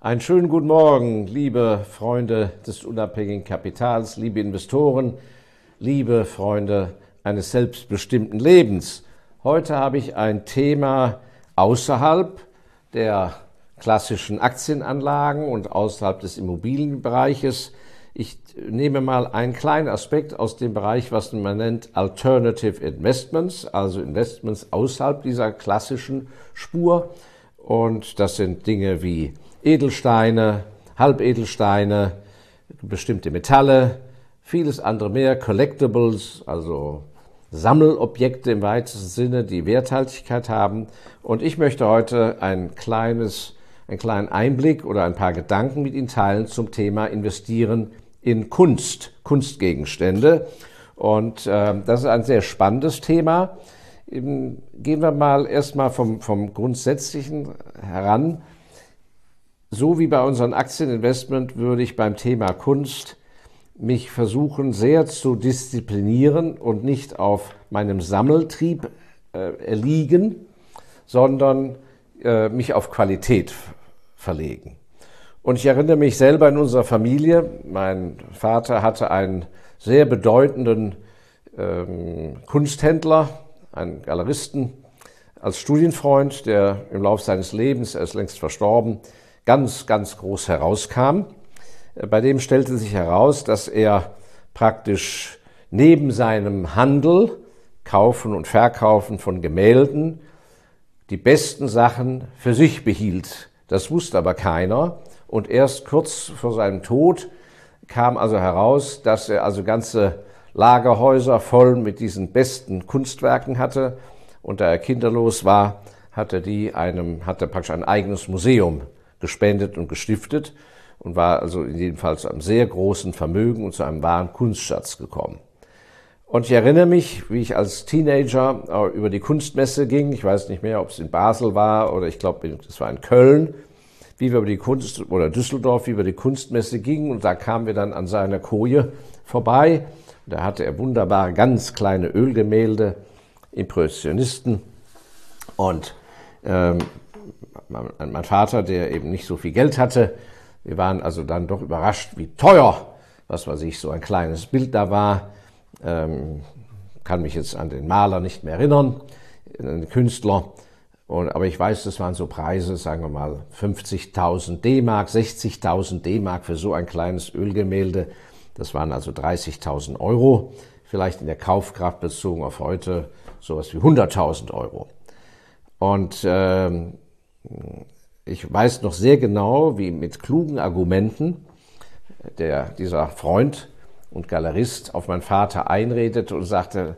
Einen schönen guten Morgen, liebe Freunde des unabhängigen Kapitals, liebe Investoren, liebe Freunde eines selbstbestimmten Lebens. Heute habe ich ein Thema außerhalb der klassischen Aktienanlagen und außerhalb des Immobilienbereiches. Ich nehme mal einen kleinen Aspekt aus dem Bereich, was man nennt Alternative Investments, also Investments außerhalb dieser klassischen Spur. Und das sind Dinge wie Edelsteine, Halbedelsteine, bestimmte Metalle, vieles andere mehr, Collectibles, also Sammelobjekte im weitesten Sinne, die Werthaltigkeit haben. Und ich möchte heute ein kleines, einen kleinen Einblick oder ein paar Gedanken mit Ihnen teilen zum Thema Investieren in Kunst, Kunstgegenstände. Und äh, das ist ein sehr spannendes Thema. Gehen wir mal erstmal vom, vom Grundsätzlichen heran. So wie bei unseren Aktieninvestment würde ich beim Thema Kunst mich versuchen sehr zu disziplinieren und nicht auf meinem Sammeltrieb äh, erliegen, sondern äh, mich auf Qualität verlegen. Und ich erinnere mich selber in unserer Familie, mein Vater hatte einen sehr bedeutenden ähm, Kunsthändler, einen Galeristen, als Studienfreund, der im Laufe seines Lebens, er ist längst verstorben, ganz, ganz groß herauskam. Bei dem stellte sich heraus, dass er praktisch neben seinem Handel, Kaufen und Verkaufen von Gemälden, die besten Sachen für sich behielt. Das wusste aber keiner. Und erst kurz vor seinem Tod kam also heraus, dass er also ganze Lagerhäuser voll mit diesen besten Kunstwerken hatte. Und da er kinderlos war, hatte die einem, hatte praktisch ein eigenes Museum gespendet und gestiftet und war also in jedem Fall zu einem sehr großen Vermögen und zu einem wahren Kunstschatz gekommen. Und ich erinnere mich, wie ich als Teenager über die Kunstmesse ging. Ich weiß nicht mehr, ob es in Basel war oder ich glaube, es war in Köln, wie wir über die Kunst oder Düsseldorf, wie wir die Kunstmesse gingen. Und da kamen wir dann an seiner Koje vorbei. Da hatte er wunderbare, ganz kleine Ölgemälde, Impressionisten. Und ähm, mein Vater, der eben nicht so viel Geld hatte, wir waren also dann doch überrascht, wie teuer, was weiß ich, so ein kleines Bild da war. Ähm, kann mich jetzt an den Maler nicht mehr erinnern, den Künstler. Und, aber ich weiß, das waren so Preise, sagen wir mal 50.000 D-Mark, 60.000 D-Mark für so ein kleines Ölgemälde. Das waren also 30.000 Euro. Vielleicht in der Kaufkraft bezogen auf heute sowas wie 100.000 Euro. Und ähm, ich weiß noch sehr genau, wie mit klugen Argumenten der, dieser Freund und Galerist auf meinen Vater einredete und sagte,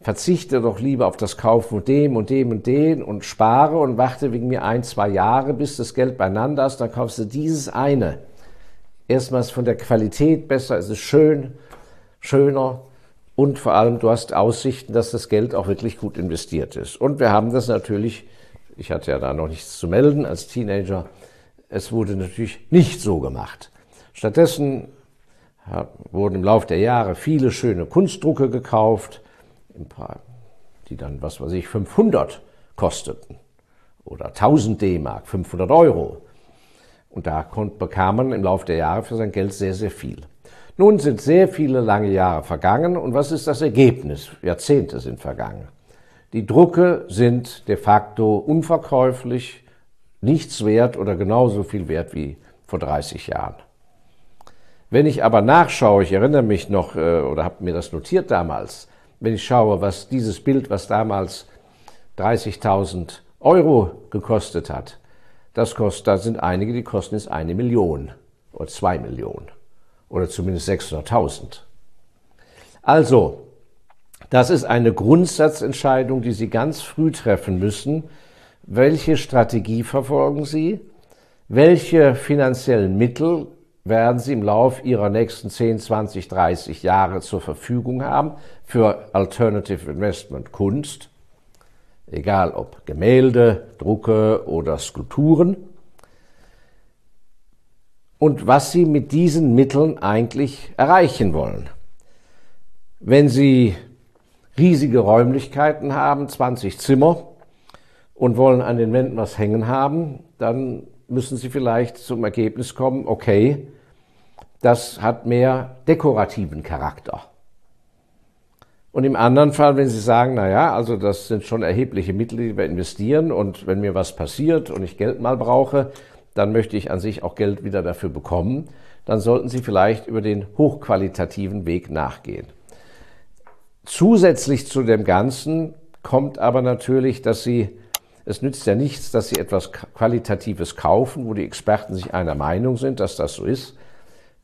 verzichte doch lieber auf das Kaufen von dem und dem und dem und spare und warte wegen mir ein, zwei Jahre, bis das Geld beieinander ist, dann kaufst du dieses eine. Erstmals von der Qualität besser, es ist schön, schöner und vor allem du hast Aussichten, dass das Geld auch wirklich gut investiert ist. Und wir haben das natürlich ich hatte ja da noch nichts zu melden als Teenager. Es wurde natürlich nicht so gemacht. Stattdessen wurden im Laufe der Jahre viele schöne Kunstdrucke gekauft, die dann, was weiß ich, 500 kosteten oder 1000 D-Mark, 500 Euro. Und da bekam man im Laufe der Jahre für sein Geld sehr, sehr viel. Nun sind sehr viele lange Jahre vergangen und was ist das Ergebnis? Jahrzehnte sind vergangen. Die Drucke sind de facto unverkäuflich, nichts wert oder genauso viel wert wie vor 30 Jahren. Wenn ich aber nachschaue, ich erinnere mich noch äh, oder habe mir das notiert damals, wenn ich schaue, was dieses Bild, was damals 30.000 Euro gekostet hat, das kostet, da sind einige, die kosten jetzt eine Million oder zwei Millionen oder zumindest 600.000. Also, das ist eine Grundsatzentscheidung, die Sie ganz früh treffen müssen. Welche Strategie verfolgen Sie? Welche finanziellen Mittel werden Sie im Lauf Ihrer nächsten 10, 20, 30 Jahre zur Verfügung haben für Alternative Investment Kunst? Egal ob Gemälde, Drucke oder Skulpturen. Und was Sie mit diesen Mitteln eigentlich erreichen wollen. Wenn Sie riesige Räumlichkeiten haben, 20 Zimmer und wollen an den Wänden was hängen haben, dann müssen Sie vielleicht zum Ergebnis kommen, okay, das hat mehr dekorativen Charakter. Und im anderen Fall, wenn Sie sagen, na ja, also das sind schon erhebliche Mittel, die wir investieren und wenn mir was passiert und ich Geld mal brauche, dann möchte ich an sich auch Geld wieder dafür bekommen, dann sollten Sie vielleicht über den hochqualitativen Weg nachgehen. Zusätzlich zu dem Ganzen kommt aber natürlich, dass Sie, es nützt ja nichts, dass Sie etwas Qualitatives kaufen, wo die Experten sich einer Meinung sind, dass das so ist,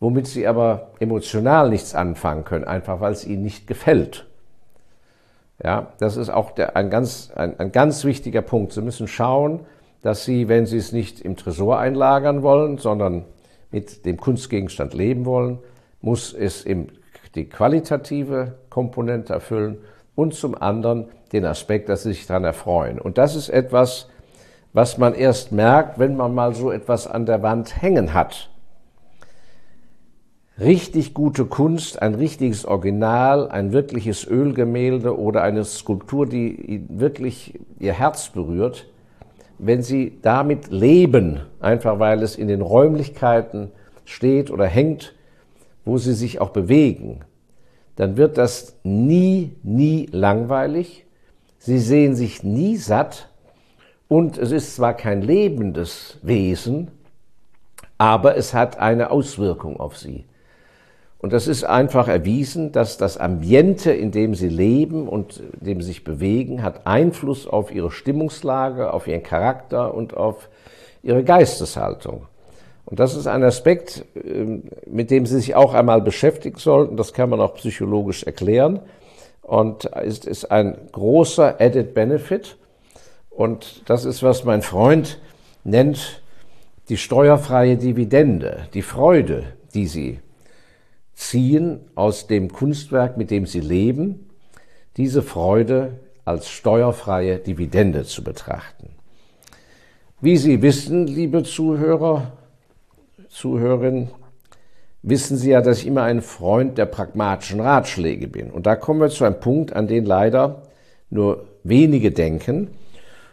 womit Sie aber emotional nichts anfangen können, einfach weil es Ihnen nicht gefällt. Ja, das ist auch der, ein, ganz, ein, ein ganz wichtiger Punkt. Sie müssen schauen, dass Sie, wenn Sie es nicht im Tresor einlagern wollen, sondern mit dem Kunstgegenstand leben wollen, muss es im, die qualitative Komponente erfüllen und zum anderen den Aspekt, dass Sie sich daran erfreuen. Und das ist etwas, was man erst merkt, wenn man mal so etwas an der Wand hängen hat richtig gute Kunst, ein richtiges Original, ein wirkliches Ölgemälde oder eine Skulptur, die wirklich ihr Herz berührt, wenn sie damit leben, einfach weil es in den Räumlichkeiten steht oder hängt, wo sie sich auch bewegen, dann wird das nie, nie langweilig. Sie sehen sich nie satt und es ist zwar kein lebendes Wesen, aber es hat eine Auswirkung auf sie. Und das ist einfach erwiesen, dass das Ambiente, in dem sie leben und in dem sie sich bewegen, hat Einfluss auf ihre Stimmungslage, auf ihren Charakter und auf ihre Geisteshaltung. Und das ist ein Aspekt, ähm, mit dem Sie sich auch einmal beschäftigen sollten. Das kann man auch psychologisch erklären. Und es ist ein großer Added Benefit. Und das ist, was mein Freund nennt, die steuerfreie Dividende, die Freude, die Sie ziehen aus dem Kunstwerk, mit dem sie leben, diese Freude als steuerfreie Dividende zu betrachten. Wie Sie wissen, liebe Zuhörer, Zuhörerinnen, wissen Sie ja, dass ich immer ein Freund der pragmatischen Ratschläge bin. Und da kommen wir zu einem Punkt, an den leider nur wenige denken.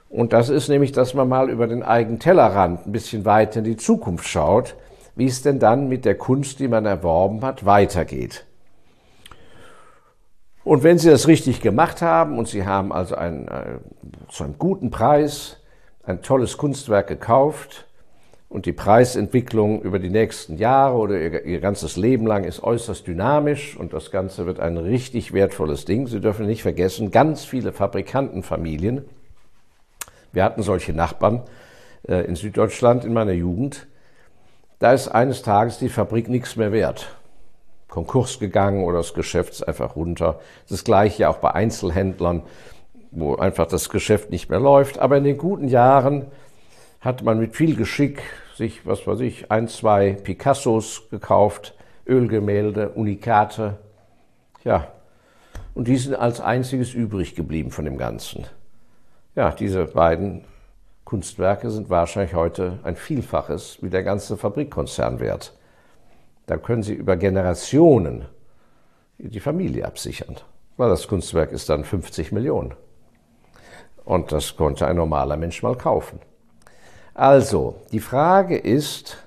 Und das ist nämlich, dass man mal über den eigenen Tellerrand ein bisschen weiter in die Zukunft schaut wie es denn dann mit der Kunst, die man erworben hat, weitergeht. Und wenn Sie das richtig gemacht haben und Sie haben also ein, äh, zu einem guten Preis ein tolles Kunstwerk gekauft und die Preisentwicklung über die nächsten Jahre oder Ihr, Ihr ganzes Leben lang ist äußerst dynamisch und das Ganze wird ein richtig wertvolles Ding. Sie dürfen nicht vergessen, ganz viele Fabrikantenfamilien, wir hatten solche Nachbarn äh, in Süddeutschland in meiner Jugend, da ist eines Tages die Fabrik nichts mehr wert. Konkurs gegangen oder das Geschäft ist einfach runter. Das gleiche auch bei Einzelhändlern, wo einfach das Geschäft nicht mehr läuft. Aber in den guten Jahren hat man mit viel Geschick sich, was weiß ich, ein, zwei Picassos gekauft, Ölgemälde, Unikate. Ja, und die sind als einziges übrig geblieben von dem Ganzen. Ja, diese beiden Kunstwerke sind wahrscheinlich heute ein Vielfaches wie der ganze Fabrikkonzern wert. Da können Sie über Generationen die Familie absichern, weil das Kunstwerk ist dann 50 Millionen. Und das konnte ein normaler Mensch mal kaufen. Also, die Frage ist,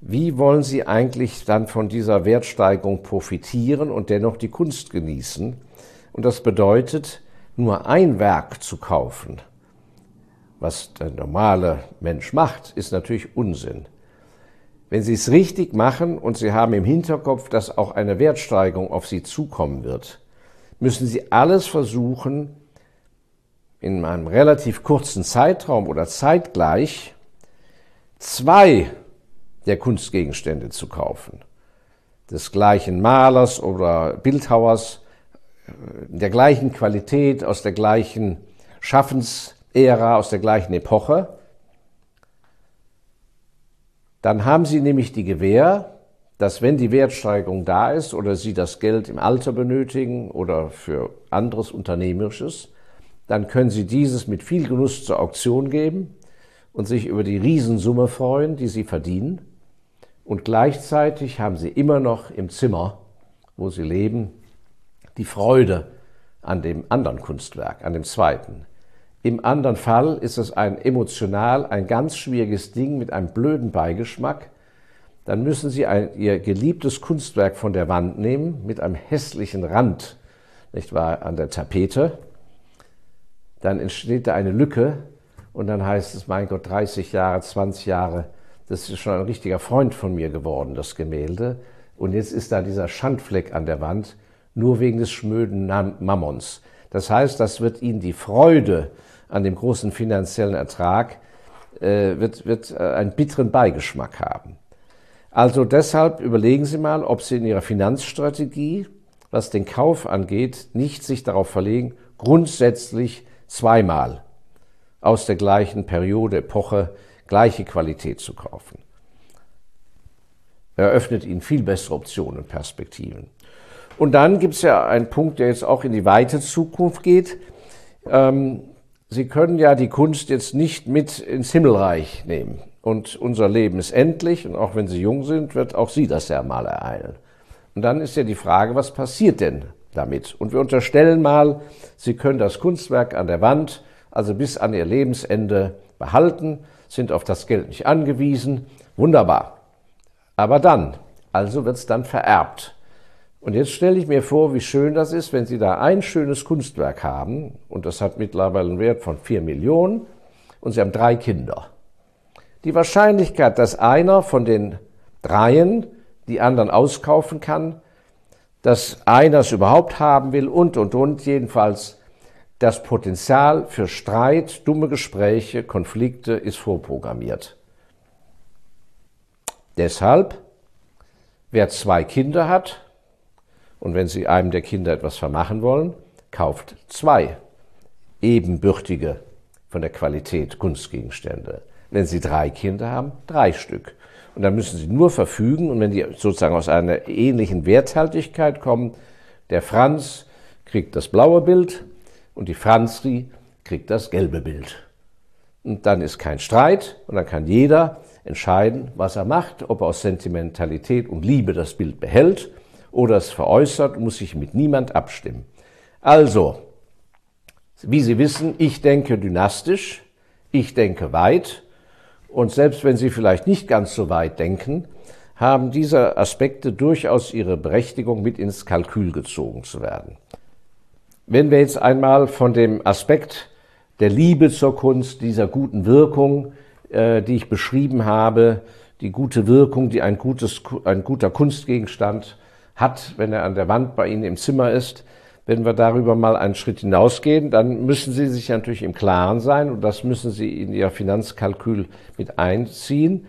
wie wollen Sie eigentlich dann von dieser Wertsteigerung profitieren und dennoch die Kunst genießen? Und das bedeutet, nur ein Werk zu kaufen, was der normale Mensch macht, ist natürlich Unsinn. Wenn Sie es richtig machen und Sie haben im Hinterkopf, dass auch eine Wertsteigerung auf Sie zukommen wird, müssen Sie alles versuchen, in einem relativ kurzen Zeitraum oder zeitgleich zwei der Kunstgegenstände zu kaufen. Des gleichen Malers oder Bildhauers, der gleichen Qualität, aus der gleichen Schaffens- Ära, aus der gleichen Epoche, dann haben Sie nämlich die Gewähr, dass wenn die Wertsteigerung da ist oder Sie das Geld im Alter benötigen oder für anderes Unternehmerisches, dann können Sie dieses mit viel Genuss zur Auktion geben und sich über die Riesensumme freuen, die Sie verdienen. Und gleichzeitig haben Sie immer noch im Zimmer, wo Sie leben, die Freude an dem anderen Kunstwerk, an dem zweiten. Im anderen Fall ist es ein emotional ein ganz schwieriges Ding mit einem blöden Beigeschmack. Dann müssen Sie ein, Ihr geliebtes Kunstwerk von der Wand nehmen mit einem hässlichen Rand, nicht wahr, an der Tapete. Dann entsteht da eine Lücke und dann heißt es, mein Gott, 30 Jahre, 20 Jahre, das ist schon ein richtiger Freund von mir geworden, das Gemälde. Und jetzt ist da dieser Schandfleck an der Wand, nur wegen des schnöden Mammons. Das heißt, das wird Ihnen die Freude an dem großen finanziellen Ertrag, äh, wird, wird äh, einen bitteren Beigeschmack haben. Also deshalb überlegen Sie mal, ob Sie in Ihrer Finanzstrategie, was den Kauf angeht, nicht sich darauf verlegen, grundsätzlich zweimal aus der gleichen Periode, Epoche, gleiche Qualität zu kaufen. Eröffnet Ihnen viel bessere Optionen und Perspektiven. Und dann gibt es ja einen Punkt, der jetzt auch in die weite Zukunft geht. Ähm, Sie können ja die Kunst jetzt nicht mit ins Himmelreich nehmen. Und unser Leben ist endlich, und auch wenn Sie jung sind, wird auch Sie das ja mal ereilen. Und dann ist ja die Frage, was passiert denn damit? Und wir unterstellen mal, Sie können das Kunstwerk an der Wand, also bis an Ihr Lebensende behalten, sind auf das Geld nicht angewiesen. Wunderbar. Aber dann, also wird es dann vererbt. Und jetzt stelle ich mir vor, wie schön das ist, wenn Sie da ein schönes Kunstwerk haben, und das hat mittlerweile einen Wert von vier Millionen, und Sie haben drei Kinder. Die Wahrscheinlichkeit, dass einer von den dreien die anderen auskaufen kann, dass einer es überhaupt haben will und, und, und, jedenfalls das Potenzial für Streit, dumme Gespräche, Konflikte ist vorprogrammiert. Deshalb, wer zwei Kinder hat, und wenn Sie einem der Kinder etwas vermachen wollen, kauft zwei ebenbürtige von der Qualität Kunstgegenstände. Wenn Sie drei Kinder haben, drei Stück. Und dann müssen Sie nur verfügen, und wenn die sozusagen aus einer ähnlichen Werthaltigkeit kommen, der Franz kriegt das blaue Bild und die Franzri kriegt das gelbe Bild. Und dann ist kein Streit und dann kann jeder entscheiden, was er macht, ob er aus Sentimentalität und Liebe das Bild behält oder es veräußert, muss sich mit niemand abstimmen. Also, wie Sie wissen, ich denke dynastisch, ich denke weit und selbst wenn Sie vielleicht nicht ganz so weit denken, haben diese Aspekte durchaus ihre Berechtigung, mit ins Kalkül gezogen zu werden. Wenn wir jetzt einmal von dem Aspekt der Liebe zur Kunst, dieser guten Wirkung, äh, die ich beschrieben habe, die gute Wirkung, die ein, gutes, ein guter Kunstgegenstand hat, wenn er an der Wand bei Ihnen im Zimmer ist. Wenn wir darüber mal einen Schritt hinausgehen, dann müssen Sie sich natürlich im Klaren sein, und das müssen Sie in Ihr Finanzkalkül mit einziehen,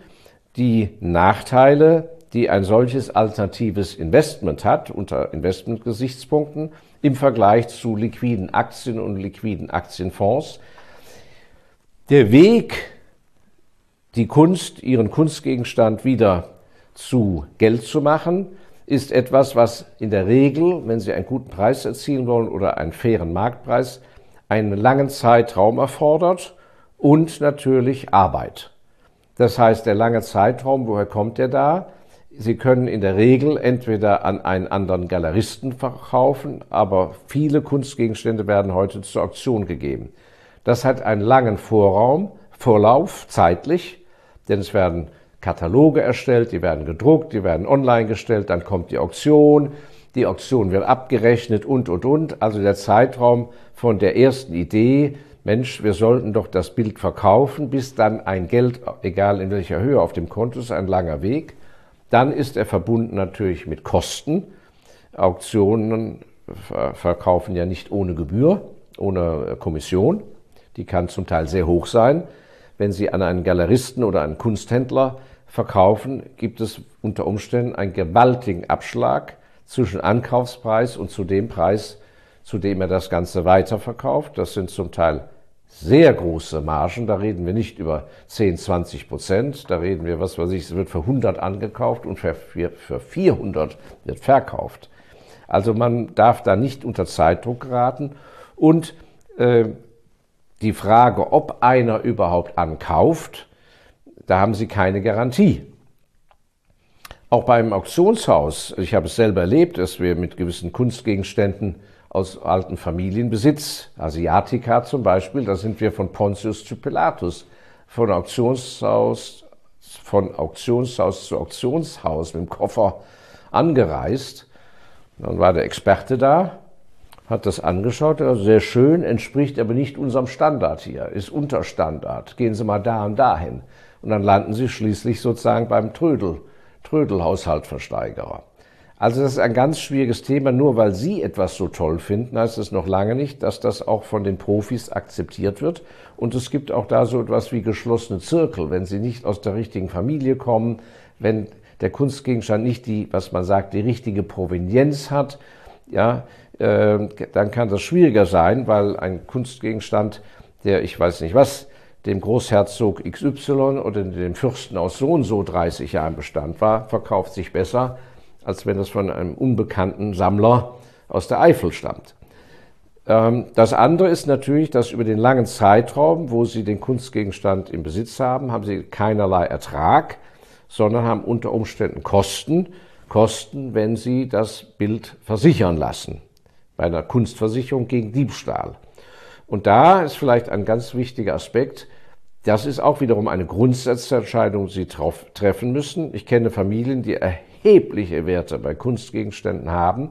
die Nachteile, die ein solches alternatives Investment hat, unter Investmentgesichtspunkten, im Vergleich zu liquiden Aktien und liquiden Aktienfonds. Der Weg, die Kunst, ihren Kunstgegenstand wieder zu Geld zu machen, ist etwas, was in der Regel, wenn Sie einen guten Preis erzielen wollen oder einen fairen Marktpreis, einen langen Zeitraum erfordert und natürlich Arbeit. Das heißt, der lange Zeitraum, woher kommt der da? Sie können in der Regel entweder an einen anderen Galeristen verkaufen, aber viele Kunstgegenstände werden heute zur Auktion gegeben. Das hat einen langen Vorraum, Vorlauf zeitlich, denn es werden Kataloge erstellt, die werden gedruckt, die werden online gestellt, dann kommt die Auktion, die Auktion wird abgerechnet und, und, und. Also der Zeitraum von der ersten Idee, Mensch, wir sollten doch das Bild verkaufen, bis dann ein Geld, egal in welcher Höhe auf dem Konto ist, ein langer Weg. Dann ist er verbunden natürlich mit Kosten. Auktionen verkaufen ja nicht ohne Gebühr, ohne Kommission. Die kann zum Teil sehr hoch sein. Wenn Sie an einen Galeristen oder einen Kunsthändler verkaufen, gibt es unter Umständen einen gewaltigen Abschlag zwischen Ankaufspreis und zu dem Preis, zu dem er das Ganze weiterverkauft. Das sind zum Teil sehr große Margen. Da reden wir nicht über 10, 20 Prozent. Da reden wir, was weiß ich, es wird für 100 angekauft und für, für 400 wird verkauft. Also man darf da nicht unter Zeitdruck geraten. Und äh, die Frage, ob einer überhaupt ankauft, da haben Sie keine Garantie. Auch beim Auktionshaus, ich habe es selber erlebt, dass wir mit gewissen Kunstgegenständen aus alten Familienbesitz. Asiatica zum Beispiel, da sind wir von Pontius zu Pilatus, von Auktionshaus, von Auktionshaus zu Auktionshaus mit dem Koffer angereist. Dann war der Experte da, hat das angeschaut, also sehr schön, entspricht aber nicht unserem Standard hier, ist Unterstandard. Gehen Sie mal da und dahin. Und dann landen Sie schließlich sozusagen beim Trödel, Trödelhaushaltversteigerer. Also das ist ein ganz schwieriges Thema. Nur weil Sie etwas so toll finden, heißt es noch lange nicht, dass das auch von den Profis akzeptiert wird. Und es gibt auch da so etwas wie geschlossene Zirkel. Wenn Sie nicht aus der richtigen Familie kommen, wenn der Kunstgegenstand nicht die, was man sagt, die richtige Provenienz hat, ja, äh, dann kann das schwieriger sein, weil ein Kunstgegenstand, der ich weiß nicht was, dem Großherzog XY oder dem Fürsten aus so und so 30 Jahren Bestand war, verkauft sich besser, als wenn es von einem unbekannten Sammler aus der Eifel stammt. Ähm, das andere ist natürlich, dass über den langen Zeitraum, wo Sie den Kunstgegenstand im Besitz haben, haben Sie keinerlei Ertrag, sondern haben unter Umständen Kosten, Kosten, wenn Sie das Bild versichern lassen, bei einer Kunstversicherung gegen Diebstahl. Und da ist vielleicht ein ganz wichtiger Aspekt, das ist auch wiederum eine Grundsatzentscheidung, die Sie treffen müssen. Ich kenne Familien, die erhebliche Werte bei Kunstgegenständen haben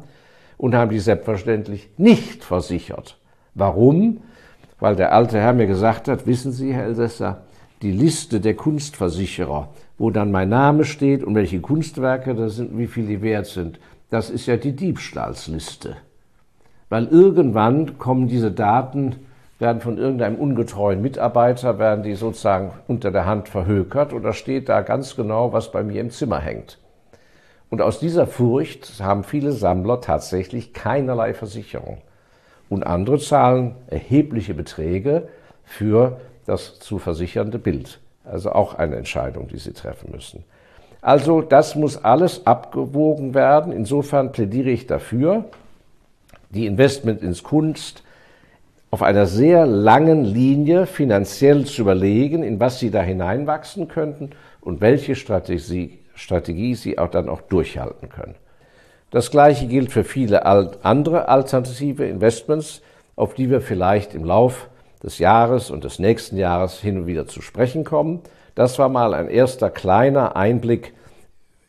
und haben die selbstverständlich nicht versichert. Warum? Weil der alte Herr mir gesagt hat, wissen Sie, Herr Elsässer, die Liste der Kunstversicherer, wo dann mein Name steht und welche Kunstwerke das sind, wie viel die wert sind, das ist ja die Diebstahlsliste. Weil irgendwann kommen diese Daten, werden von irgendeinem ungetreuen Mitarbeiter, werden die sozusagen unter der Hand verhökert da steht da ganz genau, was bei mir im Zimmer hängt. Und aus dieser Furcht haben viele Sammler tatsächlich keinerlei Versicherung. Und andere zahlen erhebliche Beträge für das zu versichernde Bild. Also auch eine Entscheidung, die sie treffen müssen. Also das muss alles abgewogen werden. Insofern plädiere ich dafür, die Investment ins Kunst auf einer sehr langen Linie finanziell zu überlegen, in was sie da hineinwachsen könnten und welche Strategie, Strategie sie auch dann auch durchhalten können. Das Gleiche gilt für viele andere alternative Investments, auf die wir vielleicht im Lauf des Jahres und des nächsten Jahres hin und wieder zu sprechen kommen. Das war mal ein erster kleiner Einblick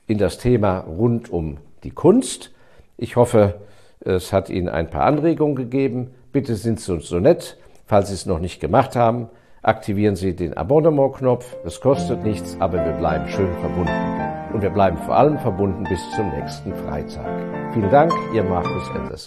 in das Thema rund um die Kunst. Ich hoffe, es hat Ihnen ein paar Anregungen gegeben. Bitte sind Sie uns so nett. Falls Sie es noch nicht gemacht haben, aktivieren Sie den Abonnement-Knopf. Es kostet nichts, aber wir bleiben schön verbunden. Und wir bleiben vor allem verbunden bis zum nächsten Freitag. Vielen Dank, Ihr Markus Endesser.